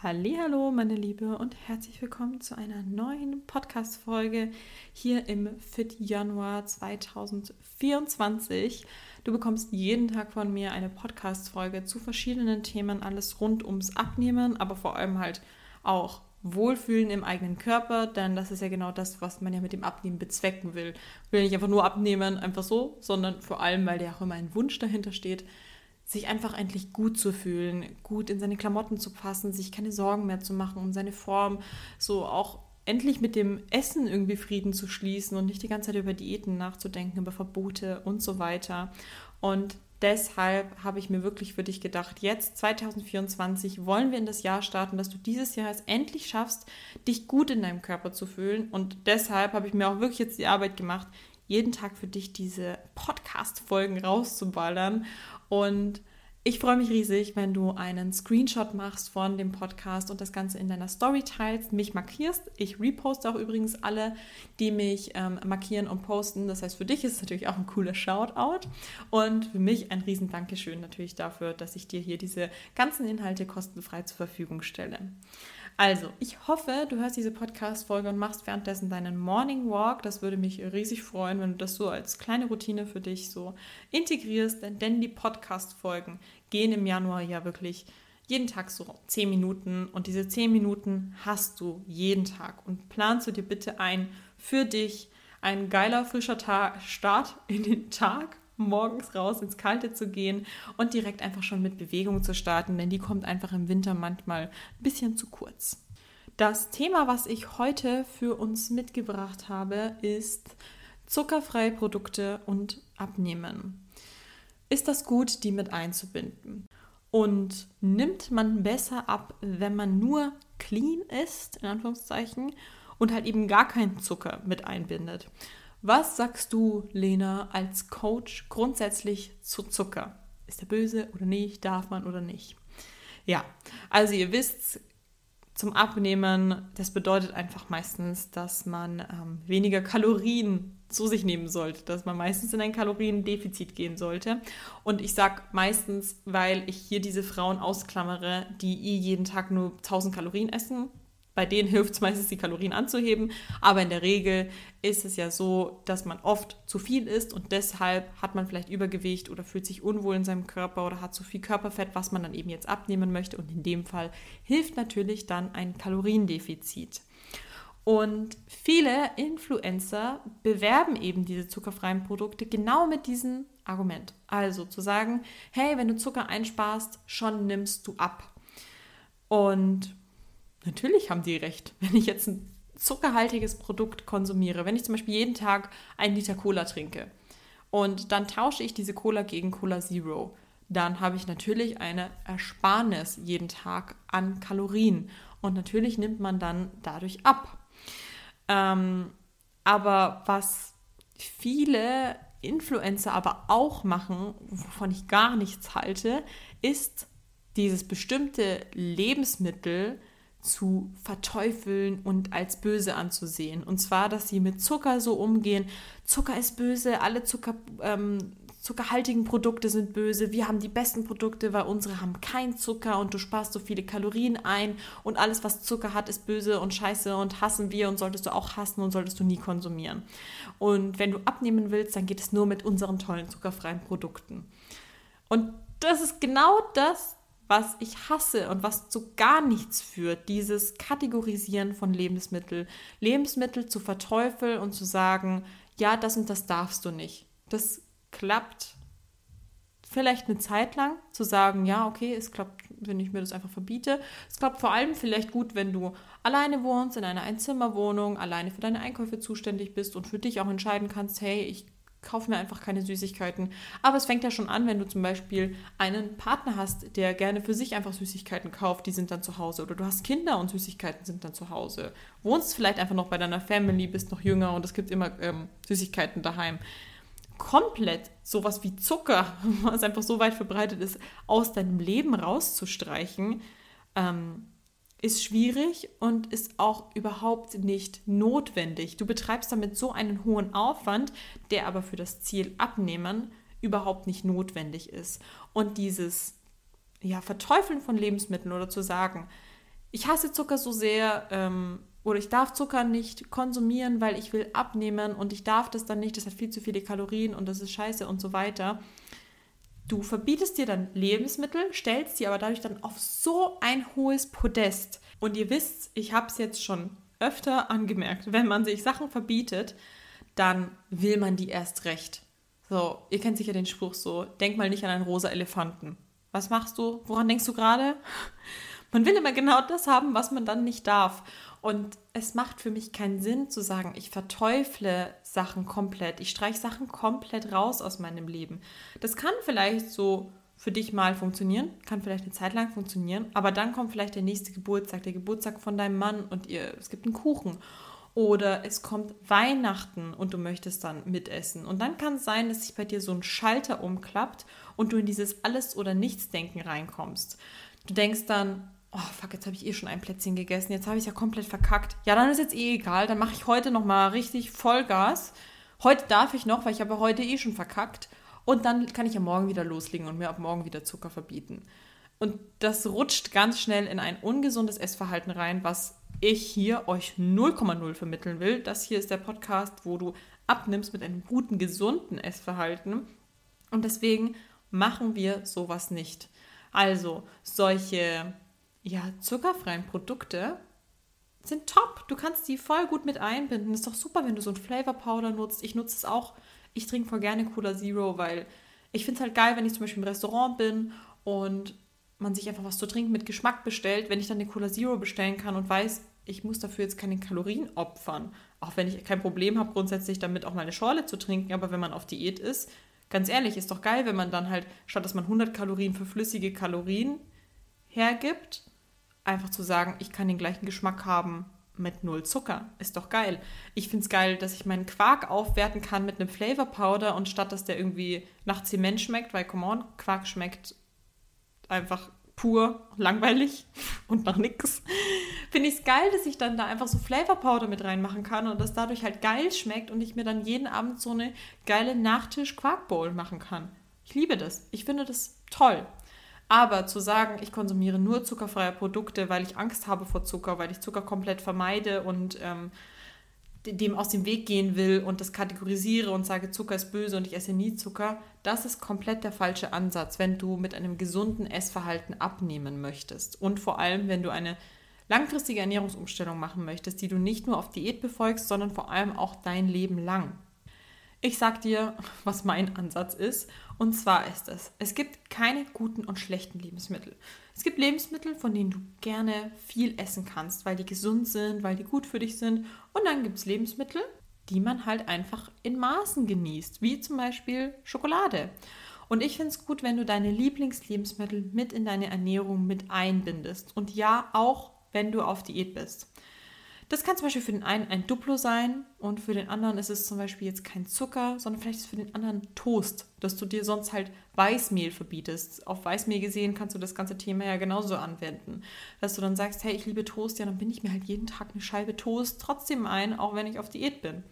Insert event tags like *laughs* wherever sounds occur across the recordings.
Hallo, meine Liebe und herzlich willkommen zu einer neuen Podcast Folge hier im Fit Januar 2024. Du bekommst jeden Tag von mir eine Podcast Folge zu verschiedenen Themen, alles rund ums Abnehmen, aber vor allem halt auch Wohlfühlen im eigenen Körper, denn das ist ja genau das, was man ja mit dem Abnehmen bezwecken will. Will nicht einfach nur abnehmen, einfach so, sondern vor allem, weil ja auch immer ein Wunsch dahinter steht, sich einfach endlich gut zu fühlen, gut in seine Klamotten zu passen, sich keine Sorgen mehr zu machen um seine Form, so auch endlich mit dem Essen irgendwie Frieden zu schließen und nicht die ganze Zeit über Diäten nachzudenken, über Verbote und so weiter. Und deshalb habe ich mir wirklich für dich gedacht, jetzt 2024 wollen wir in das Jahr starten, dass du dieses Jahr es endlich schaffst, dich gut in deinem Körper zu fühlen. Und deshalb habe ich mir auch wirklich jetzt die Arbeit gemacht, jeden Tag für dich diese Podcast-Folgen rauszuballern und ich freue mich riesig, wenn du einen Screenshot machst von dem Podcast und das Ganze in deiner Story teilst, mich markierst. Ich reposte auch übrigens alle, die mich ähm, markieren und posten. Das heißt, für dich ist es natürlich auch ein cooler Shoutout und für mich ein riesen Dankeschön natürlich dafür, dass ich dir hier diese ganzen Inhalte kostenfrei zur Verfügung stelle. Also, ich hoffe, du hörst diese Podcast-Folge und machst währenddessen deinen Morning Walk. Das würde mich riesig freuen, wenn du das so als kleine Routine für dich so integrierst, denn, denn die Podcast-Folgen gehen im Januar ja wirklich jeden Tag so 10 Minuten und diese 10 Minuten hast du jeden Tag und planst du dir bitte ein für dich ein geiler, frischer Tag, Start in den Tag morgens raus ins Kalte zu gehen und direkt einfach schon mit Bewegung zu starten, denn die kommt einfach im Winter manchmal ein bisschen zu kurz. Das Thema, was ich heute für uns mitgebracht habe, ist zuckerfreie Produkte und Abnehmen. Ist das gut, die mit einzubinden? Und nimmt man besser ab, wenn man nur clean ist, in Anführungszeichen, und halt eben gar keinen Zucker mit einbindet? Was sagst du, Lena, als Coach grundsätzlich zu Zucker? Ist er böse oder nicht? Darf man oder nicht? Ja, also ihr wisst, zum Abnehmen, das bedeutet einfach meistens, dass man ähm, weniger Kalorien zu sich nehmen sollte, dass man meistens in ein Kaloriendefizit gehen sollte. Und ich sage meistens, weil ich hier diese Frauen ausklammere, die jeden Tag nur 1000 Kalorien essen bei denen hilft es meistens, die Kalorien anzuheben. Aber in der Regel ist es ja so, dass man oft zu viel isst und deshalb hat man vielleicht Übergewicht oder fühlt sich unwohl in seinem Körper oder hat zu viel Körperfett, was man dann eben jetzt abnehmen möchte. Und in dem Fall hilft natürlich dann ein Kaloriendefizit. Und viele Influencer bewerben eben diese zuckerfreien Produkte genau mit diesem Argument. Also zu sagen, hey, wenn du Zucker einsparst, schon nimmst du ab. Und Natürlich haben die recht. Wenn ich jetzt ein zuckerhaltiges Produkt konsumiere, wenn ich zum Beispiel jeden Tag einen Liter Cola trinke und dann tausche ich diese Cola gegen Cola Zero, dann habe ich natürlich eine Ersparnis jeden Tag an Kalorien und natürlich nimmt man dann dadurch ab. Ähm, aber was viele Influencer aber auch machen, wovon ich gar nichts halte, ist dieses bestimmte Lebensmittel zu verteufeln und als böse anzusehen. Und zwar, dass sie mit Zucker so umgehen. Zucker ist böse, alle Zucker, ähm, zuckerhaltigen Produkte sind böse. Wir haben die besten Produkte, weil unsere haben keinen Zucker und du sparst so viele Kalorien ein und alles, was Zucker hat, ist böse und scheiße und hassen wir und solltest du auch hassen und solltest du nie konsumieren. Und wenn du abnehmen willst, dann geht es nur mit unseren tollen zuckerfreien Produkten. Und das ist genau das, was ich hasse und was zu gar nichts führt, dieses Kategorisieren von Lebensmitteln. Lebensmittel zu verteufeln und zu sagen, ja, das und das darfst du nicht. Das klappt vielleicht eine Zeit lang, zu sagen, ja, okay, es klappt, wenn ich mir das einfach verbiete. Es klappt vor allem vielleicht gut, wenn du alleine wohnst, in einer Einzimmerwohnung, alleine für deine Einkäufe zuständig bist und für dich auch entscheiden kannst, hey, ich kauf mir einfach keine Süßigkeiten. Aber es fängt ja schon an, wenn du zum Beispiel einen Partner hast, der gerne für sich einfach Süßigkeiten kauft, die sind dann zu Hause. Oder du hast Kinder und Süßigkeiten sind dann zu Hause. Wohnst vielleicht einfach noch bei deiner Family, bist noch jünger und es gibt immer ähm, Süßigkeiten daheim. Komplett sowas wie Zucker, *laughs* was einfach so weit verbreitet ist, aus deinem Leben rauszustreichen, ähm, ist schwierig und ist auch überhaupt nicht notwendig. Du betreibst damit so einen hohen Aufwand, der aber für das Ziel Abnehmen überhaupt nicht notwendig ist. Und dieses ja, Verteufeln von Lebensmitteln oder zu sagen, ich hasse Zucker so sehr ähm, oder ich darf Zucker nicht konsumieren, weil ich will abnehmen und ich darf das dann nicht, das hat viel zu viele Kalorien und das ist scheiße und so weiter. Du verbietest dir dann Lebensmittel, stellst sie aber dadurch dann auf so ein hohes Podest. Und ihr wisst, ich habe es jetzt schon öfter angemerkt, wenn man sich Sachen verbietet, dann will man die erst recht. So, ihr kennt sicher den Spruch so, denk mal nicht an einen rosa Elefanten. Was machst du? Woran denkst du gerade? Man will immer genau das haben, was man dann nicht darf. Und es macht für mich keinen Sinn zu sagen, ich verteufle Sachen komplett, ich streiche Sachen komplett raus aus meinem Leben. Das kann vielleicht so für dich mal funktionieren, kann vielleicht eine Zeit lang funktionieren, aber dann kommt vielleicht der nächste Geburtstag, der Geburtstag von deinem Mann und ihr, es gibt einen Kuchen. Oder es kommt Weihnachten und du möchtest dann mitessen. Und dann kann es sein, dass sich bei dir so ein Schalter umklappt und du in dieses Alles- oder Nichts-Denken reinkommst. Du denkst dann, oh fuck, jetzt habe ich eh schon ein Plätzchen gegessen, jetzt habe ich ja komplett verkackt. Ja, dann ist jetzt eh egal, dann mache ich heute nochmal richtig Vollgas. Heute darf ich noch, weil ich habe heute eh schon verkackt. Und dann kann ich ja morgen wieder loslegen und mir ab morgen wieder Zucker verbieten. Und das rutscht ganz schnell in ein ungesundes Essverhalten rein, was ich hier euch 0,0 vermitteln will. Das hier ist der Podcast, wo du abnimmst mit einem guten, gesunden Essverhalten. Und deswegen machen wir sowas nicht. Also solche ja, zuckerfreien Produkte sind top. Du kannst die voll gut mit einbinden. Ist doch super, wenn du so ein Flavor Powder nutzt. Ich nutze es auch. Ich trinke voll gerne Cola Zero, weil ich finde es halt geil, wenn ich zum Beispiel im Restaurant bin und man sich einfach was zu trinken mit Geschmack bestellt, wenn ich dann eine Cola Zero bestellen kann und weiß, ich muss dafür jetzt keine Kalorien opfern. Auch wenn ich kein Problem habe, grundsätzlich damit auch mal eine Schorle zu trinken, aber wenn man auf Diät ist, ganz ehrlich, ist doch geil, wenn man dann halt, statt dass man 100 Kalorien für flüssige Kalorien hergibt, einfach zu sagen, ich kann den gleichen Geschmack haben mit null Zucker. Ist doch geil. Ich finde es geil, dass ich meinen Quark aufwerten kann mit einem Flavor Powder und statt dass der irgendwie nach Zement schmeckt, weil, come on, Quark schmeckt einfach pur langweilig *laughs* und nach nix. Finde ich es geil, dass ich dann da einfach so Flavor Powder mit reinmachen kann und das dadurch halt geil schmeckt und ich mir dann jeden Abend so eine geile Nachtisch Quark Bowl machen kann. Ich liebe das. Ich finde das toll. Aber zu sagen, ich konsumiere nur zuckerfreie Produkte, weil ich Angst habe vor Zucker, weil ich Zucker komplett vermeide und ähm, dem aus dem Weg gehen will und das kategorisiere und sage, Zucker ist böse und ich esse nie Zucker, das ist komplett der falsche Ansatz, wenn du mit einem gesunden Essverhalten abnehmen möchtest. Und vor allem, wenn du eine langfristige Ernährungsumstellung machen möchtest, die du nicht nur auf Diät befolgst, sondern vor allem auch dein Leben lang. Ich sag dir, was mein Ansatz ist. Und zwar ist es, es gibt keine guten und schlechten Lebensmittel. Es gibt Lebensmittel, von denen du gerne viel essen kannst, weil die gesund sind, weil die gut für dich sind. Und dann gibt es Lebensmittel, die man halt einfach in Maßen genießt, wie zum Beispiel Schokolade. Und ich finde es gut, wenn du deine Lieblingslebensmittel mit in deine Ernährung mit einbindest. Und ja, auch wenn du auf Diät bist. Das kann zum Beispiel für den einen ein Duplo sein und für den anderen ist es zum Beispiel jetzt kein Zucker, sondern vielleicht ist es für den anderen Toast, dass du dir sonst halt Weißmehl verbietest. Auf Weißmehl gesehen kannst du das ganze Thema ja genauso anwenden. Dass du dann sagst, hey, ich liebe Toast, ja, dann bin ich mir halt jeden Tag eine Scheibe Toast trotzdem ein, auch wenn ich auf Diät bin.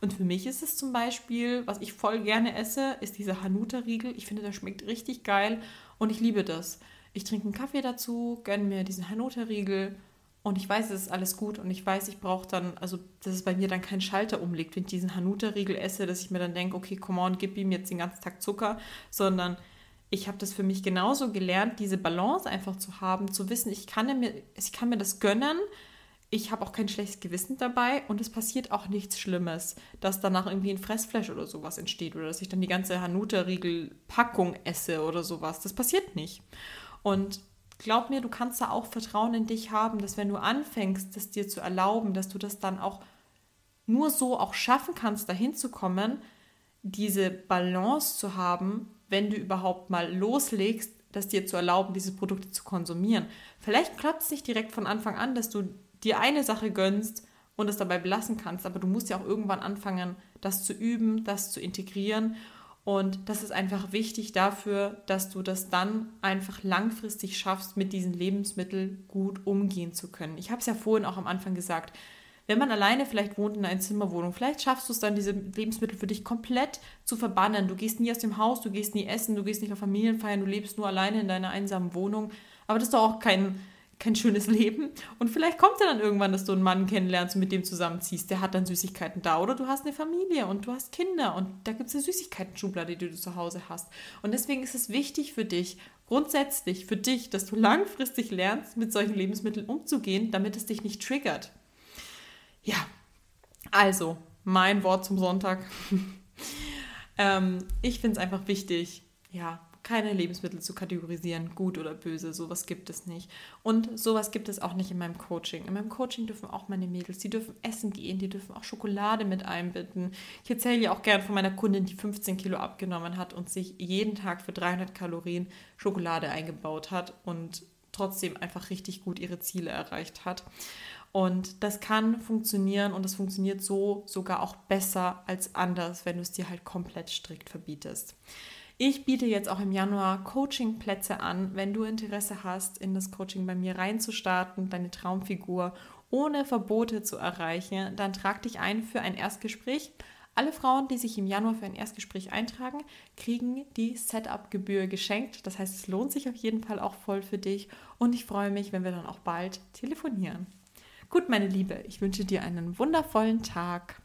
Und für mich ist es zum Beispiel, was ich voll gerne esse, ist dieser Hanuta-Riegel. Ich finde, der schmeckt richtig geil und ich liebe das. Ich trinke einen Kaffee dazu, gönne mir diesen Hanuta-Riegel und ich weiß, es ist alles gut und ich weiß, ich brauche dann, also dass es bei mir dann kein Schalter umlegt, wenn ich diesen Hanuta-Riegel esse, dass ich mir dann denke, okay, come on, gib ihm jetzt den ganzen Tag Zucker, sondern ich habe das für mich genauso gelernt, diese Balance einfach zu haben, zu wissen, ich kann mir, ich kann mir das gönnen, ich habe auch kein schlechtes Gewissen dabei und es passiert auch nichts Schlimmes, dass danach irgendwie ein Fressflash oder sowas entsteht oder dass ich dann die ganze Hanuta-Riegel-Packung esse oder sowas. Das passiert nicht. Und glaub mir, du kannst da auch Vertrauen in dich haben, dass wenn du anfängst, das dir zu erlauben, dass du das dann auch nur so auch schaffen kannst, dahin zu kommen, diese Balance zu haben, wenn du überhaupt mal loslegst, das dir zu erlauben, diese Produkte zu konsumieren. Vielleicht klappt es nicht direkt von Anfang an, dass du dir eine Sache gönnst und es dabei belassen kannst, aber du musst ja auch irgendwann anfangen, das zu üben, das zu integrieren und das ist einfach wichtig dafür, dass du das dann einfach langfristig schaffst, mit diesen Lebensmitteln gut umgehen zu können. Ich habe es ja vorhin auch am Anfang gesagt. Wenn man alleine vielleicht wohnt in einer Zimmerwohnung, vielleicht schaffst du es dann, diese Lebensmittel für dich komplett zu verbannen. Du gehst nie aus dem Haus, du gehst nie essen, du gehst nicht auf Familienfeiern, du lebst nur alleine in deiner einsamen Wohnung. Aber das ist doch auch kein, kein schönes Leben. Und vielleicht kommt ja dann irgendwann, dass du einen Mann kennenlernst und mit dem zusammenziehst. Der hat dann Süßigkeiten da. Oder du hast eine Familie und du hast Kinder und da gibt es eine Süßigkeiten-Schublade, die du zu Hause hast. Und deswegen ist es wichtig für dich, grundsätzlich für dich, dass du langfristig lernst, mit solchen Lebensmitteln umzugehen, damit es dich nicht triggert. Ja, also mein Wort zum Sonntag. *laughs* ähm, ich finde es einfach wichtig, ja, keine Lebensmittel zu kategorisieren, gut oder böse, sowas gibt es nicht. Und sowas gibt es auch nicht in meinem Coaching. In meinem Coaching dürfen auch meine Mädels, die dürfen essen gehen, die dürfen auch Schokolade mit einbinden. Ich erzähle ja auch gern von meiner Kundin, die 15 Kilo abgenommen hat und sich jeden Tag für 300 Kalorien Schokolade eingebaut hat und trotzdem einfach richtig gut ihre Ziele erreicht hat. Und das kann funktionieren und das funktioniert so sogar auch besser als anders, wenn du es dir halt komplett strikt verbietest. Ich biete jetzt auch im Januar Coaching-Plätze an. Wenn du Interesse hast, in das Coaching bei mir reinzustarten, deine Traumfigur ohne Verbote zu erreichen, dann trag dich ein für ein Erstgespräch. Alle Frauen, die sich im Januar für ein Erstgespräch eintragen, kriegen die Setup-Gebühr geschenkt. Das heißt, es lohnt sich auf jeden Fall auch voll für dich und ich freue mich, wenn wir dann auch bald telefonieren. Gut, meine Liebe, ich wünsche dir einen wundervollen Tag.